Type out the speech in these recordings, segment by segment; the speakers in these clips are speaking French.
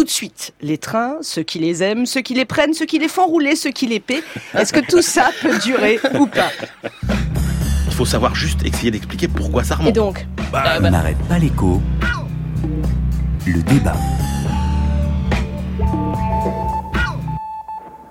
tout de suite. Les trains, ceux qui les aiment, ceux qui les prennent, ceux qui les font rouler, ceux qui les paient. Est-ce que tout ça peut durer ou pas? Il faut savoir juste essayer d'expliquer pourquoi ça remonte. Et donc? Bah, On n'arrête pas l'écho. Le débat.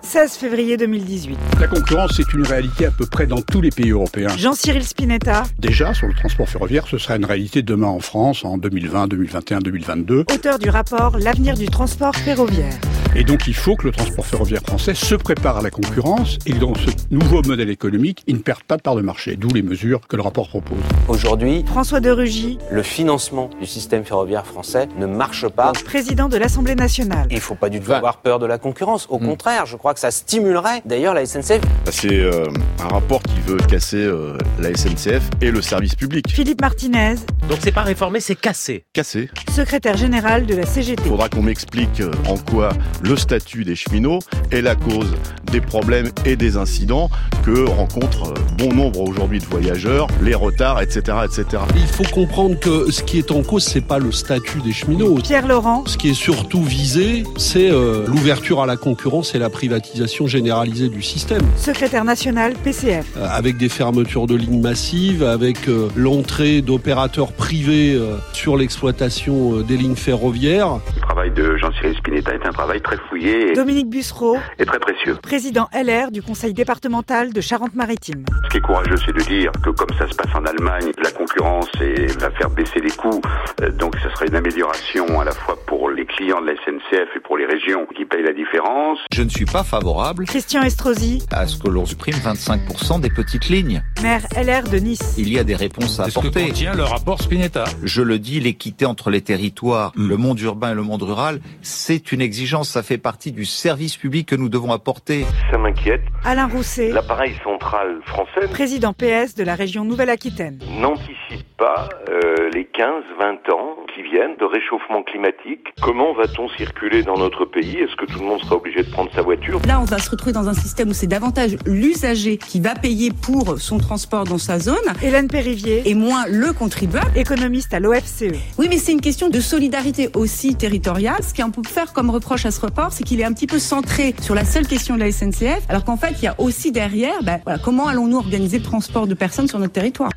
16 février 2018. La concurrence, c'est une réalité à peu près dans tous les pays européens. Jean-Cyril Spinetta. Déjà, sur le transport ferroviaire, ce sera une réalité demain en France, en 2020, 2021, 2022. Auteur du rapport L'avenir du transport ferroviaire. Et donc, il faut que le transport ferroviaire français se prépare à la concurrence et que dans ce nouveau modèle économique, il ne perde pas de part de marché. D'où les mesures que le rapport propose. Aujourd'hui, François de Rugy, le financement du système ferroviaire français ne marche pas. président de l'Assemblée nationale. Il ne faut pas du tout avoir peur de la concurrence. Au contraire, je crois que ça stimulerait d'ailleurs la SNCF. C'est euh, un rapport qui veut casser euh, la SNCF et le service public. Philippe Martinez, Donc c'est pas réformer, c'est casser. Casser. secrétaire général de la CGT. Il faudra qu'on m'explique euh, en quoi le statut des cheminots est la cause des problèmes et des incidents que rencontrent euh, bon nombre aujourd'hui de voyageurs, les retards, etc., etc. Il faut comprendre que ce qui est en cause, c'est pas le statut des cheminots. Pierre Laurent, Ce qui est surtout visé, c'est euh, l'ouverture à la concurrence et la privatisation généralisée du système, secrétaire national PCF. Euh, avec des fermetures de lignes massives, avec euh, l'entrée d'opérateurs privés euh, sur l'exploitation euh, des lignes ferroviaires. Le travail de Jean-Cyril Spinetta est un travail très fouillé et, Dominique Bussereau, et très précieux. président LR du conseil départemental de Charente-Maritime. Ce qui est courageux, c'est de dire que comme ça se passe en Allemagne, la concurrence est- va faire baisser les coûts. Euh, Donc ce serait une amélioration à la fois pour les clients de la SNCF et pour les régions qui payent la différence. Je ne suis pas favorable Christian Estrosi, à ce que l'on supprime 25% des petites lignes. maire LR de Nice. Il y a des réponses à apporter. le rapport Spinetta Je le dis, l'équité entre les territoires, le monde urbain et le monde rural, c'est une exigence, ça fait partie du service public que nous devons apporter. Ça m'inquiète. Alain Rousset, L'appareil central français président PS de la région Nouvelle-Aquitaine. n'anticipe pas euh, les 15-20 ans qui viennent de réchauffement climatique. Comment va-t-on circuler dans notre pays? Est-ce que tout le monde sera obligé de prendre sa voiture? Là, on va se retrouver dans un système où c'est davantage l'usager qui va payer pour son transport dans sa zone Hélène Périvier, et moins le contribuable. économiste à l'OFCE. Oui, mais c'est une question de solidarité aussi territoriale. Ce qu'on peut faire comme reproche à ce report, c'est qu'il est un petit peu centré sur la seule question de la SNCF, alors qu'en fait, il y a aussi derrière, ben, voilà, comment allons-nous organiser le transport de personnes sur notre territoire?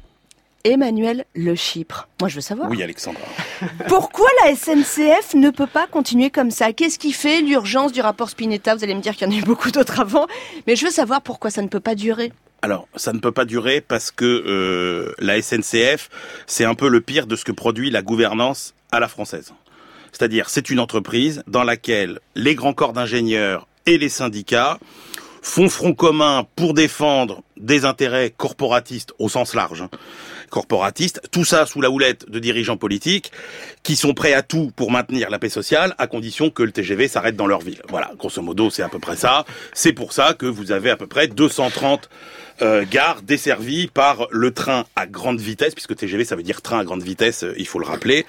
Emmanuel Le Chypre. Moi, je veux savoir. Oui, Alexandra. Pourquoi la SNCF ne peut pas continuer comme ça? Qu'est-ce qui fait l'urgence du rapport Spinetta? Vous allez me dire qu'il y en a eu beaucoup d'autres avant, mais je veux savoir pourquoi ça ne peut pas durer. Alors, ça ne peut pas durer parce que euh, la SNCF, c'est un peu le pire de ce que produit la gouvernance à la française. C'est-à-dire, c'est une entreprise dans laquelle les grands corps d'ingénieurs et les syndicats font front commun pour défendre des intérêts corporatistes au sens large. Corporatistes, tout ça sous la houlette de dirigeants politiques qui sont prêts à tout pour maintenir la paix sociale à condition que le TGV s'arrête dans leur ville. Voilà, grosso modo, c'est à peu près ça. C'est pour ça que vous avez à peu près 230 euh, gares desservies par le train à grande vitesse, puisque TGV ça veut dire train à grande vitesse, euh, il faut le rappeler.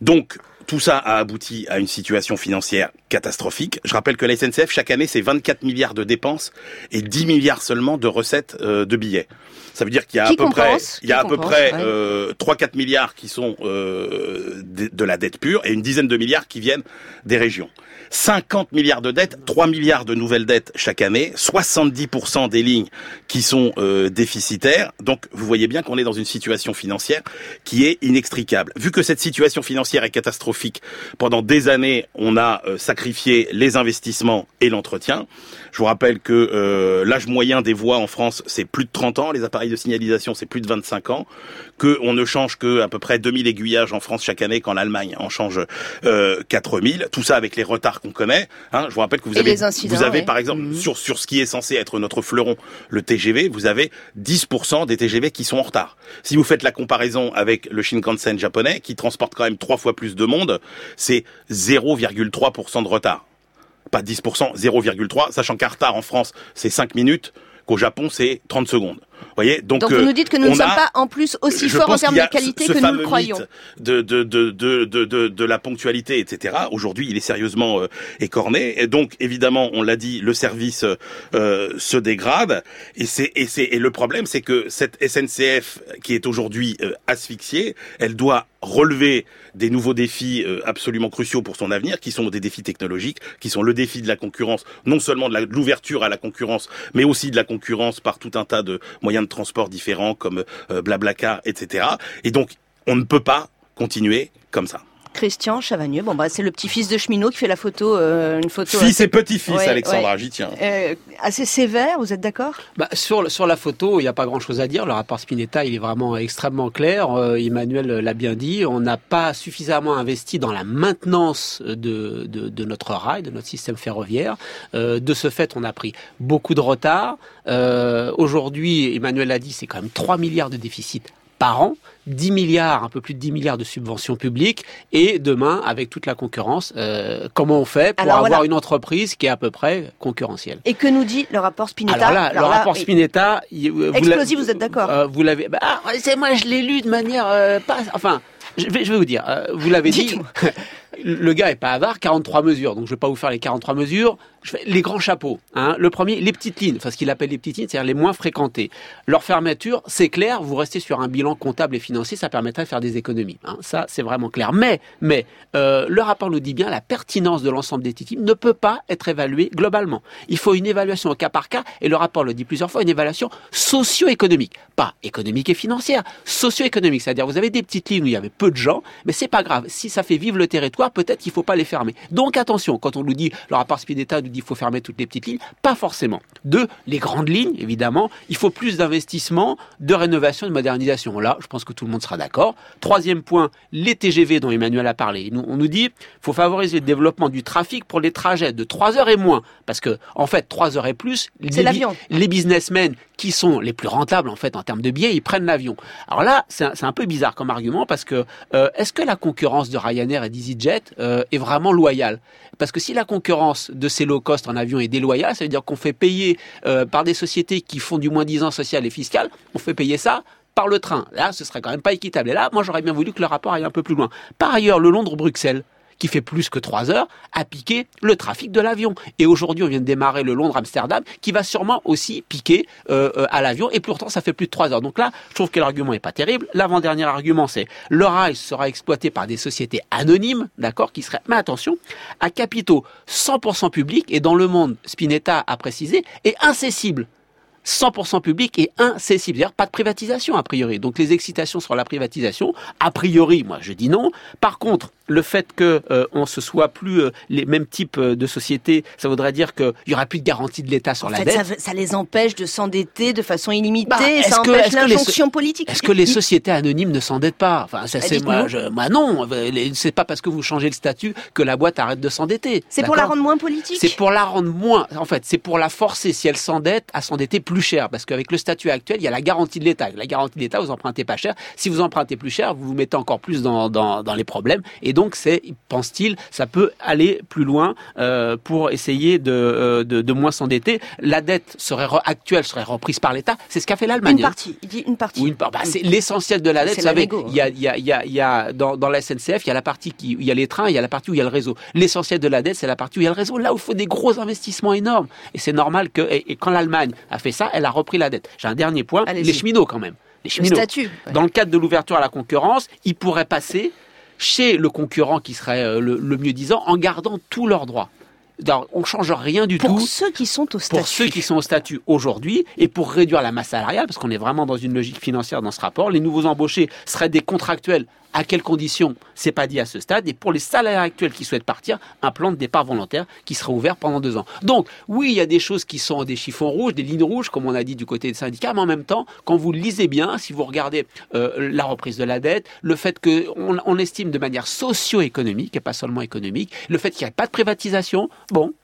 Donc tout ça a abouti à une situation financière catastrophique. Je rappelle que la SNCF, chaque année, c'est 24 milliards de dépenses et 10 milliards seulement de recettes euh, de billets. Ça veut dire qu'il y a Qui à peu près, il y a à peu près ouais. euh, 3-4 milliards qui sont euh, de, de la dette pure et une dizaine de milliards qui viennent des régions. 50 milliards de dettes, 3 milliards de nouvelles dettes chaque année, 70% des lignes qui sont euh, déficitaires. Donc vous voyez bien qu'on est dans une situation financière qui est inextricable. Vu que cette situation financière est catastrophique, pendant des années, on a euh, sacrifié les investissements et l'entretien. Je vous rappelle que euh, l'âge moyen des voies en France, c'est plus de 30 ans, les appareils de signalisation, c'est plus de 25 ans, que on ne change que à peu près 2000 aiguillages en France chaque année, quand l'Allemagne en change euh, 4000. Tout ça avec les retards qu'on connaît. Hein. Je vous rappelle que vous Et avez, vous avez ouais. par exemple Mhm. sur sur ce qui est censé être notre fleuron, le TGV, vous avez 10% des TGV qui sont en retard. Si vous faites la comparaison avec le Shinkansen japonais, qui transporte quand même trois fois plus de monde, c'est 0,3% de retard. Pas 10%, 0,3, sachant qu'un retard en France, c'est 5 minutes, qu'au Japon, c'est 30 secondes. Voyez Donc, Donc euh, vous nous dites que nous ne sommes a- pas en plus aussi forts en termes de qualité ce que nous le croyons. de, de, de, de, de, de la ponctualité, etc. Aujourd'hui, il est sérieusement euh, écorné. Et donc, évidemment, on l'a dit, le service euh, se dégrade. Et, c'est, et, c'est, et le problème, c'est que cette SNCF qui est aujourd'hui euh, asphyxiée, elle doit relever des nouveaux défis euh, absolument cruciaux pour son avenir, qui sont des défis technologiques, qui sont le défi de la concurrence, non seulement de l'ouverture à la concurrence, mais aussi de la concurrence par tout un tas de moyens de transport différents comme euh, Blablacar, etc. Et donc, on ne peut pas continuer comme ça. Christian Chavagneux, bon bah c'est le petit-fils de cheminot qui fait la photo, euh, une photo Fils assez- et petit-fils, Ouais, Alexandra, ouais. j'y tiens. Euh, assez sévère, vous êtes d'accord? Bah, sur, sur la photo, il n'y a pas grand-chose à dire. Le rapport Spinetta, il est vraiment extrêmement clair. Euh, Emmanuel l'a bien dit. On n'a pas suffisamment investi dans la maintenance de, de, de notre rail, de notre système ferroviaire. Euh, de ce fait, on a pris beaucoup de retard. Euh, Aujourd'hui, Emmanuel l'a dit, c'est quand même 3 milliards de déficit par an, 10 milliards, un peu plus de 10 milliards de subventions publiques, et demain, avec toute la concurrence, euh, comment on fait pour Alors, avoir voilà. une entreprise qui est à peu près concurrentielle? Et que nous dit le rapport Spinetta? Alors là, le là, rapport. Spinetta, vous Explosif, vous êtes d'accord? euh, Vous l'avez. Bah, ah, c'est moi, je l'ai lu de manière euh, pas. Enfin, je vais, je vais vous dire. vous l'avez dit. Le gars est pas avare, 43 mesures. Donc je vais pas vous faire les 43 mesures. Je fais les grands chapeaux. Hein. Le premier, les petites lignes. Enfin, ce qu'il appelle les petites lignes, c'est-à-dire les moins fréquentées. Leur fermeture, c'est clair. Vous restez sur un bilan comptable et financier, ça permettrait de faire des économies. Hein. Ça, c'est vraiment clair. Mais, mais euh, le rapport nous dit bien, la pertinence de l'ensemble des petites ne peut pas être évaluée globalement. Il faut une évaluation au cas par cas. Et le rapport le dit plusieurs fois, une évaluation socio-économique, pas économique et financière, socio-économique. C'est-à-dire, vous avez des petites lignes où il y avait peu de gens, mais c'est pas grave. Si ça fait vivre le territoire, peut-être qu'il faut pas les fermer. Donc attention, quand on nous dit, le rapport Spinetta nous dit qu'il faut fermer toutes les petites lignes, pas forcément. Deux, les grandes lignes, évidemment, il faut plus d'investissement, de rénovation, de modernisation. Là, je pense que tout le monde sera d'accord. Troisième point, les TGV dont Emmanuel a parlé. On nous dit, faut favoriser le développement du trafic pour les trajets de 3 heures et moins. Parce que, en fait, 3 heures et plus, les, les businessmen qui sont les plus rentables, en fait, en termes de billets, ils prennent l'avion. Alors là, c'est un, c'est un peu bizarre comme argument parce que, euh, est-ce que la concurrence de Ryanair et d'EasyJet euh, est vraiment loyale Parce que si la concurrence de ces low cost en avion est déloyale, ça veut dire qu'on fait payer euh, par des sociétés qui font du moins 10 ans social et fiscal, on fait payer ça par le train. Là, ce serait quand même pas équitable. Et là, moi, j'aurais bien voulu que le rapport aille un peu plus loin. Par ailleurs, le Londres-Bruxelles, qui fait plus que 3 heures, a piqué le trafic de l'avion. Et aujourd'hui, on vient de démarrer le Londres-Amsterdam, qui va sûrement aussi piquer euh, euh, à l'avion. Et pourtant, ça fait plus de 3 heures. Donc là, je trouve que l'argument est pas terrible. L'avant-dernier argument, c'est le rail sera exploité par des sociétés anonymes, d'accord, qui seraient, mais attention, à capitaux 100% publics, et dans le monde, Spinetta a précisé, est incessible. 100% public et incessible. C'est-à-dire pas de privatisation a priori. Donc les excitations sur la privatisation, a priori, moi je dis non. Par contre, le fait que euh, on se soit plus euh, les mêmes types euh, de sociétés, ça voudrait dire qu'il y aura plus de garantie de l'État sur En la fait, dette. ça, ça les empêche de s'endetter de façon illimitée, Bah, et ça que- empêche l'injonction politique. Est-ce que les sociétés anonymes ne s'endettent pas? Enfin, ça Bah, c'est moi, je, moi non. C'est pas parce que vous changez le statut que la boîte arrête de s'endetter. C'est pour la rendre moins politique C'est pour la rendre moins. En fait, c'est pour la forcer, si elle s'endette, à s'endetter plus cher. Parce qu'avec le statut actuel, il y a la garantie de l'État. La garantie de l'État, vous empruntez pas cher. Si vous empruntez plus cher, vous vous mettez encore plus dans, dans, dans les problèmes. Et donc, c'est, pense-t-il, ça peut aller plus loin euh, pour essayer de, euh, de, de moins s'endetter. La dette serait re- actuelle serait reprise par l'État. C'est ce qu'a fait l'Allemagne. Une partie, il dit une partie. Ou une part. Bah, c'est l'essentiel de la dette. C'est Vous savez, hein. il y a, il y a, il y a, il y a dans, dans la SNCF, il y a la partie qui, où il y a les trains, il y a la partie où il y a le réseau. L'essentiel de la dette, c'est la partie où il y a le réseau. Là où il faut des gros investissements énormes. Et c'est normal que, et, et quand l'Allemagne a fait ça, elle a repris la dette. J'ai un dernier point. Les cheminots, quand même. Les Le cheminots. statut. ouais. Dans le cadre de l'ouverture à la concurrence, ils pourraient passer chez le concurrent qui serait euh, le, le mieux disant en gardant tous leurs droits. Alors, on change rien du Pour tout ceux qui sont au statut. pour ceux qui sont au statut aujourd'hui et pour réduire la masse salariale, parce qu'on est vraiment dans une logique financière dans ce rapport, les nouveaux embauchés seraient des contractuels. À quelles conditions C'est pas dit à ce stade. Et pour les salariés actuels qui souhaitent partir, un plan de départ volontaire qui sera ouvert pendant deux ans. Donc, oui, il y a des choses qui sont des chiffons rouges, des lignes rouges, comme on a dit du côté des syndicats, mais en même temps, quand vous lisez bien, si vous regardez euh, la reprise de la dette, le fait qu'on on estime de manière socio-économique et pas seulement économique, le fait qu'il n'y ait pas de privatisation, bon,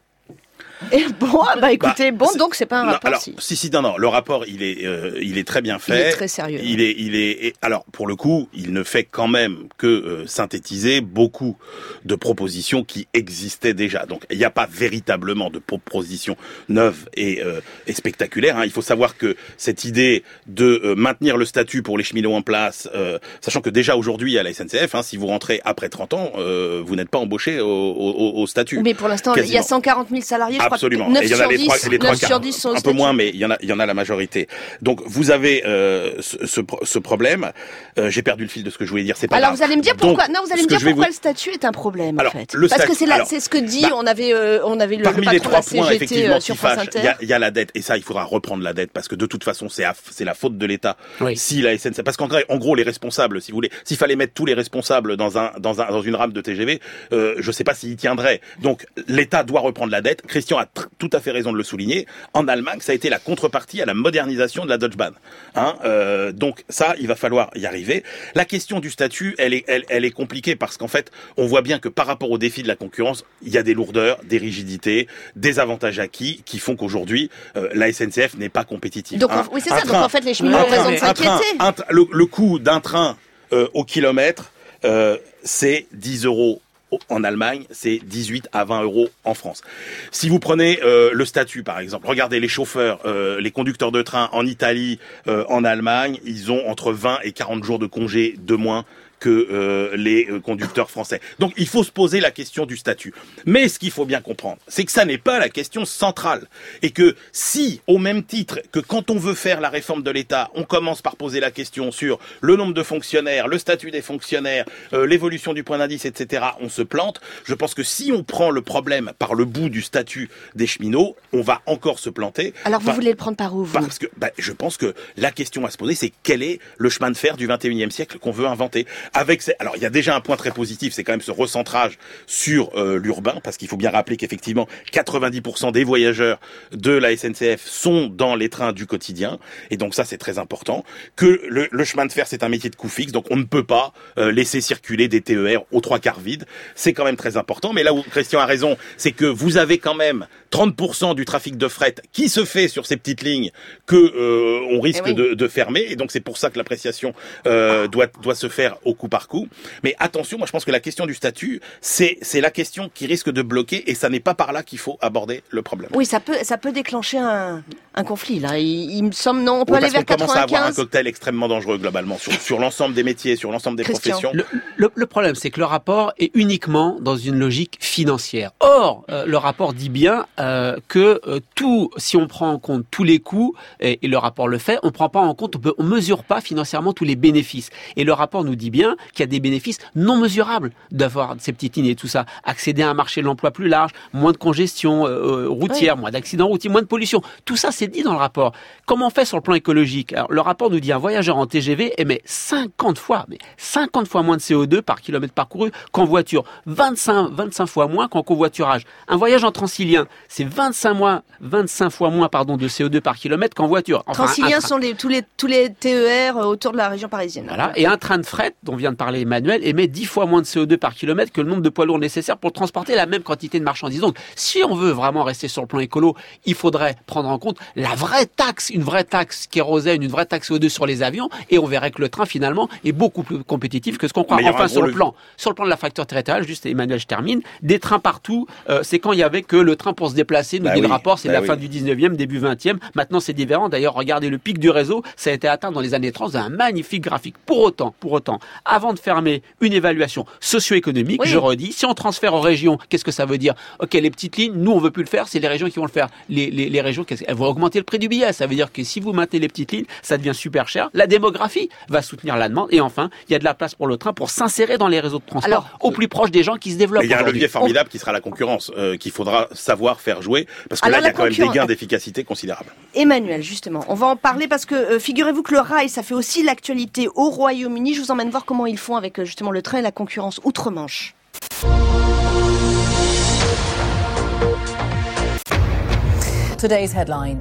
Et bon, ah bah écoutez, Bah, bon, donc c'est pas un Non, rapport alors, si. si, si, non, non, le rapport, il est, euh, il est très bien Il fait. est très sérieux. Il est, il est, et alors, pour le coup, il ne fait quand même que euh, synthétiser beaucoup de propositions qui existaient déjà. Donc, il n'y a pas véritablement de propositions neuves et, euh, et spectaculaires. hein. Il faut savoir que cette idée de euh, maintenir le statut pour les cheminots en place, euh, sachant que déjà aujourd'hui à la SNCF, hein, si vous rentrez après 30 ans, euh, vous n'êtes pas embauché au, au, au statut. Mais pour l'instant, il y a Quasiment. 140 000 salariés, je Ah Absolument. que 9 Et il y en a sur les 10, trois, les trois 9 sur quarts. 10 sont au un peu moins, mais il y en a, il y en a la majorité. Donc vous avez euh, ce, ce, ce problème. Euh, J'ai perdu le fil de ce que je voulais dire. C'est pas Alors grave. vous allez me dire Donc, pourquoi Non, vous allez me dire pourquoi vous- le statut est un problème Alors, en fait. le Parce que statut- c'est là, alors, c'est ce que dit. bah, on avait, euh, on avait le, le Parmi les patron de trois points, CGT effectivement, euh, qui sur France fâchent, il Inter. y y a la dette. Et ça, il faudra reprendre la dette parce que de toute façon, c'est c'est la faute de l'État. Si la SNCF, parce qu'en vrai, en gros, les responsables, si vous voulez, s'il fallait mettre tous les responsables dans un dans un dans une rame de TGV, euh, je sais pas s'ils tiendraient. Donc l'État doit reprendre la dette. Christian a tout à fait raison de le souligner. En Allemagne, ça a été la contrepartie à la modernisation de la Deutsche Bahn. Hein, euh, donc ça, il va falloir y arriver. La question du statut, elle est elle, elle est compliquée parce qu'en fait, on voit bien que par rapport au défi de la concurrence, il y a des lourdeurs, des rigidités, des avantages acquis qui font qu'aujourd'hui euh, la SNCF n'est pas compétitive. Donc, oui, c'est ça. Donc, en fait, les cheminots ont raison de s'inquiéter. le, le coût d'un train euh, au kilomètre, euh, c'est 10 euros en Allemagne, c'est 18 à 20 euros en France. Si vous prenez euh, le statut, par exemple, regardez les chauffeurs, euh, les conducteurs de train en Italie, euh, en Allemagne, ils ont entre 20 et 40 jours de congé de moins que euh, les euh, conducteurs français. Donc il faut se poser la question du statut. Mais ce qu'il faut bien comprendre, c'est que ça n'est pas la question centrale. Et que si, au même titre que quand on veut faire la réforme de l'État, on commence par poser la question sur le nombre de fonctionnaires, le statut des fonctionnaires, euh, l'évolution du point d'indice, etc., on se plante. Je pense que si on prend le problème par le bout du statut des cheminots, on va encore se planter. Alors vous voulez le prendre par où vous parce que bah, je pense que la question à se poser, c'est quel est le chemin de fer du 21e siècle qu'on veut inventer? Avec ces... Alors il y a déjà un point très positif, c'est quand même ce recentrage sur euh, l'urbain, parce qu'il faut bien rappeler qu'effectivement 90% des voyageurs de la SNCF sont dans les trains du quotidien, et donc ça c'est très important. Que le, le chemin de fer c'est un métier de coût fixe, donc on ne peut pas euh, laisser circuler des TER aux trois quarts vides. C'est quand même très important. Mais là où Christian a raison, c'est que vous avez quand même 30% du trafic de fret qui se fait sur ces petites lignes que euh, on risque Eh oui. de, de fermer et donc c'est pour ça que l'appréciation euh, doit doit se faire au coup par coup. Mais attention, moi je pense que la question du statut c'est c'est la question qui risque de bloquer et ça n'est pas par là qu'il faut aborder le problème. Oui, ça peut, ça peut déclencher un, un conflit là. Il, il me semble non, on peut Oui, aller parce vers qu'on commence à avoir un 95. cocktail extrêmement dangereux globalement sur, sur l'ensemble des métiers, sur l'ensemble des Christian. professions. Le, le- le problème, c'est que le rapport est uniquement dans une logique financière. Or, euh, le rapport dit bien euh, que euh, tout, si on prend en compte tous les coûts, et, et le rapport le fait, on prend pas en compte, on, peut, on mesure pas financièrement tous les bénéfices. Et le rapport nous dit bien qu'il y a des bénéfices non mesurables d'avoir ces petites lignes et tout ça. Accéder à un marché de l'emploi plus large, moins de congestion euh, euh, routière, moins d'accidents routiers, moins de pollution. Tout ça, c'est dit dans le rapport. Comment on fait sur le plan écologique? Alors, Le rapport nous dit un voyageur en TGV émet 50 fois, mais 50 fois moins de CO2 par kilomètre parcouru qu'en voiture, 25, 25 fois moins qu'en covoiturage. Un voyage en transilien, c'est 25 mois, 25 fois moins pardon de CO2 par kilomètre qu'en voiture. Enfin, train. sont les, tous les tous les TER euh, autour de la région parisienne. Voilà. Et un train de fret, dont vient de parler Emmanuel, émet 10 fois moins de CO2 par kilomètre que le nombre de poids lourds nécessaires pour transporter la même quantité de marchandises. Donc, si on veut vraiment rester sur le plan écolo, il faudrait prendre en compte la vraie taxe, une vraie taxe kérosène, une vraie taxe CO2 sur les avions, et on verrait que le train, finalement, est beaucoup plus compétitif que ce qu'on croit. Enfin, sur le plan, sur le plan de la facture territoriale, juste Emmanuel, je termine, des trains partout, euh, c'est quand il y avait que le train pour se déplacer, nous Bah dit le rapport, c'est bah la oui. fin du 19e, début 20e. Maintenant, c'est différent. D'ailleurs, regardez le pic du réseau, ça a été atteint dans les années 30, un magnifique graphique. Pour autant, pour autant, avant de fermer une évaluation socio-économique, Oui. je redis, si on transfère aux régions, qu'est-ce que ça veut dire? Ok, les petites lignes, nous, on veut plus le faire, c'est les régions qui vont le faire. Les, les, les régions, elles vont augmenter le prix du billet. Ça veut dire que si vous maintenez les petites lignes, ça devient super cher. La démographie va soutenir la demande. Et enfin, il y a de la place pour le train pour s'insérer dans les réseaux de transport Alors, au plus proche des gens qui se développent. Il y a un levier formidable qui sera la concurrence, euh, qu'il faudra savoir faire jouer, parce que Alors, là, il y a quand même des gains d'efficacité considérables. Emmanuel, justement, on va en parler parce que euh, figurez-vous que le rail, ça fait aussi l'actualité au Royaume-Uni. Je vous emmène voir comment ils font avec euh, justement le train et la concurrence outre-Manche. Today's headlines.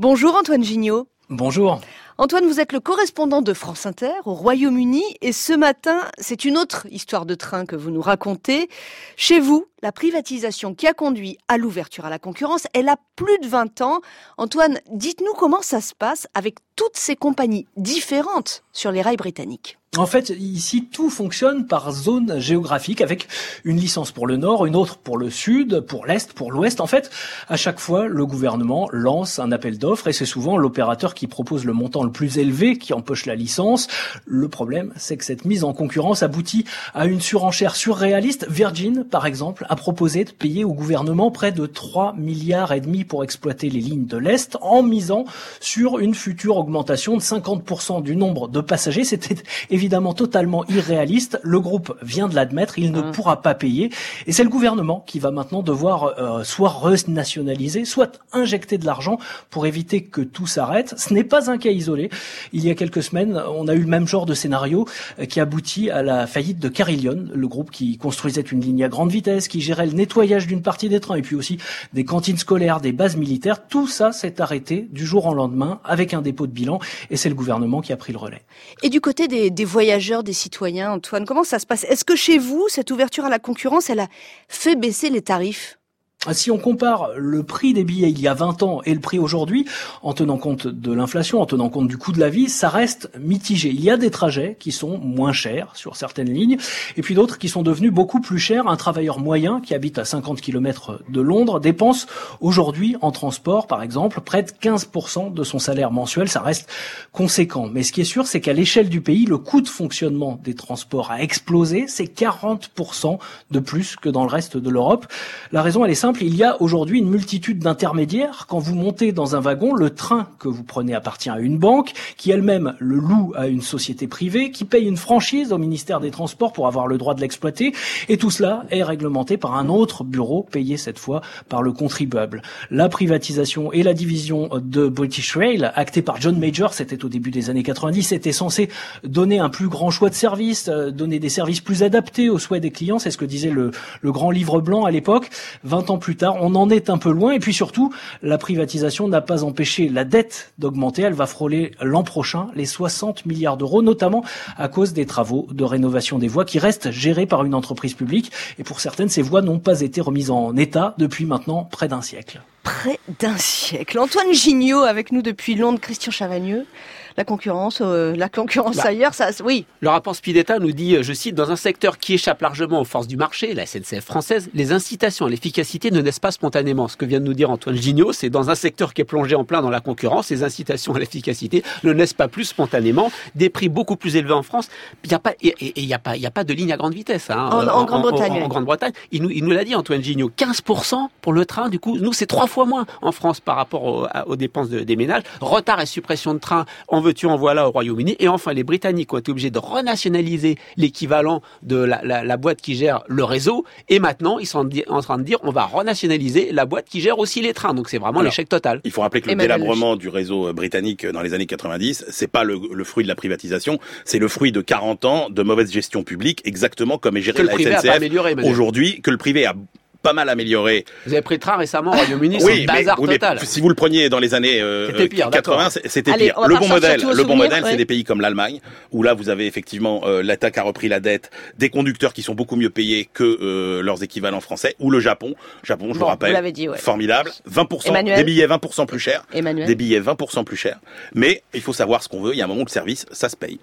Bonjour Antoine Gignot. Bonjour. Antoine, vous êtes le correspondant de France Inter au Royaume-Uni et ce matin, c'est une autre histoire de train que vous nous racontez. Chez vous, la privatisation qui a conduit à l'ouverture à la concurrence, elle a plus de 20 ans. Antoine, dites-nous comment ça se passe avec toutes ces compagnies différentes sur les rails britanniques. En fait, ici, tout fonctionne par zone géographique avec une licence pour le nord, une autre pour le sud, pour l'est, pour l'ouest. En fait, à chaque fois, le gouvernement lance un appel d'offres et c'est souvent l'opérateur qui propose le montant le plus élevé qui empoche la licence. Le problème, c'est que cette mise en concurrence aboutit à une surenchère surréaliste. Virgin, par exemple, a proposé de payer au gouvernement près de 3 milliards et demi pour exploiter les lignes de l'Est en misant sur une future augmentation de 50% du nombre de passagers. C'était évidemment totalement irréaliste. Le groupe vient de l'admettre, il ne pourra pas payer. Et c'est le gouvernement qui va maintenant devoir euh, soit renationaliser, soit injecter de l'argent pour éviter que tout s'arrête. Ce n'est pas un cas isolé. Il y a quelques semaines, on a eu le même genre de scénario euh, qui aboutit à la faillite de Carillion, le groupe qui construisait une ligne à grande vitesse, qui gérait le nettoyage d'une partie des trains et puis aussi des cantines scolaires, des bases militaires. Tout ça s'est arrêté du jour au lendemain avec un dépôt de bilan et c'est le gouvernement qui a pris le relais. Et du côté des, des voyageurs, des citoyens, Antoine, comment ça se passe? Est-ce que chez vous, cette ouverture à la concurrence, elle a fait baisser les tarifs? Si on compare le prix des billets il y a 20 ans et le prix aujourd'hui, en tenant compte de l'inflation, en tenant compte du coût de la vie, ça reste mitigé. Il y a des trajets qui sont moins chers sur certaines lignes, et puis d'autres qui sont devenus beaucoup plus chers. Un travailleur moyen qui habite à 50 km de Londres dépense aujourd'hui en transport, par exemple, près de 15% de son salaire mensuel. Ça reste conséquent. Mais ce qui est sûr, c'est qu'à l'échelle du pays, le coût de fonctionnement des transports a explosé. C'est 40% de plus que dans le reste de l'Europe. La raison, elle est simple il y a aujourd'hui une multitude d'intermédiaires. Quand vous montez dans un wagon, le train que vous prenez appartient à une banque, qui elle-même le loue à une société privée, qui paye une franchise au ministère des Transports pour avoir le droit de l'exploiter. Et tout cela est réglementé par un autre bureau, payé cette fois par le contribuable. La privatisation et la division de British Rail, actée par John Major, c'était au début des années 90, était censé donner un plus grand choix de services, euh, donner des services plus adaptés aux souhaits des clients. C'est ce que disait le, le grand livre blanc à l'époque. 20 ans plus tard. On en est un peu loin. Et puis surtout, la privatisation n'a pas empêché la dette d'augmenter. Elle va frôler l'an prochain les 60 milliards d'euros, notamment à cause des travaux de rénovation des voies qui restent gérés par une entreprise publique. Et pour certaines, ces voies n'ont pas été remises en état depuis maintenant près d'un siècle. Près d'un siècle. Antoine Gignot avec nous depuis Londres, Christian Chavagneux la concurrence, euh, la concurrence bah, ailleurs, ça, oui. Le rapport Spidetta nous dit, euh, je cite, dans un secteur qui échappe largement aux forces du marché, la SNCF française, les incitations à l'efficacité ne naissent pas spontanément. Ce que vient de nous dire Antoine Gignot, c'est dans un secteur qui est plongé en plein dans la concurrence, les incitations à l'efficacité ne naissent pas plus spontanément. Des prix beaucoup plus élevés en France. Il n'y a pas, et il n'y a pas, il a pas de ligne à grande vitesse. Hein, en, Grande-Bretagne. En, Grande-Bretagne, il nous, il nous l'a dit Antoine Gignot, 15% pour le train. Du coup, nous c'est trois fois moins en France par rapport aux dépenses des ménages. Retard et suppression de train, en veux-tu, en voilà au Royaume-Uni. Et enfin, les Britanniques ont été obligés de renationaliser l'équivalent de la, boîte qui gère le réseau. Et maintenant, ils sont en train de dire on va renationaliser la boîte qui gère aussi les trains. Donc c'est vraiment l'échec total. Il faut rappeler que le délabrement du réseau euh, britannique euh, dans les années 90, c'est pas le, fruit de la privatisation, c'est le fruit de 40 ans de mauvaise gestion publique, exactement comme est gérée la SNCF aujourd'hui, que le privé a pas mal amélioré. Vous avez pris le train récemment au Royaume-Uni, oui, c'est bazar total. si vous le preniez dans les années euh, 80, c'était pire. Le bon modèle, le bon modèle, c'est des pays comme l'Allemagne, où là vous avez effectivement euh, l'attaque a repris la dette, des conducteurs qui sont beaucoup mieux payés que euh, leurs équivalents français, ou le Japon. Japon, je vous rappelle, dit, formidable, 20%, des billets 20% plus chers, des billets 20% plus chers. Mais il faut savoir ce qu'on veut. Il y a un moment où le service, ça se paye.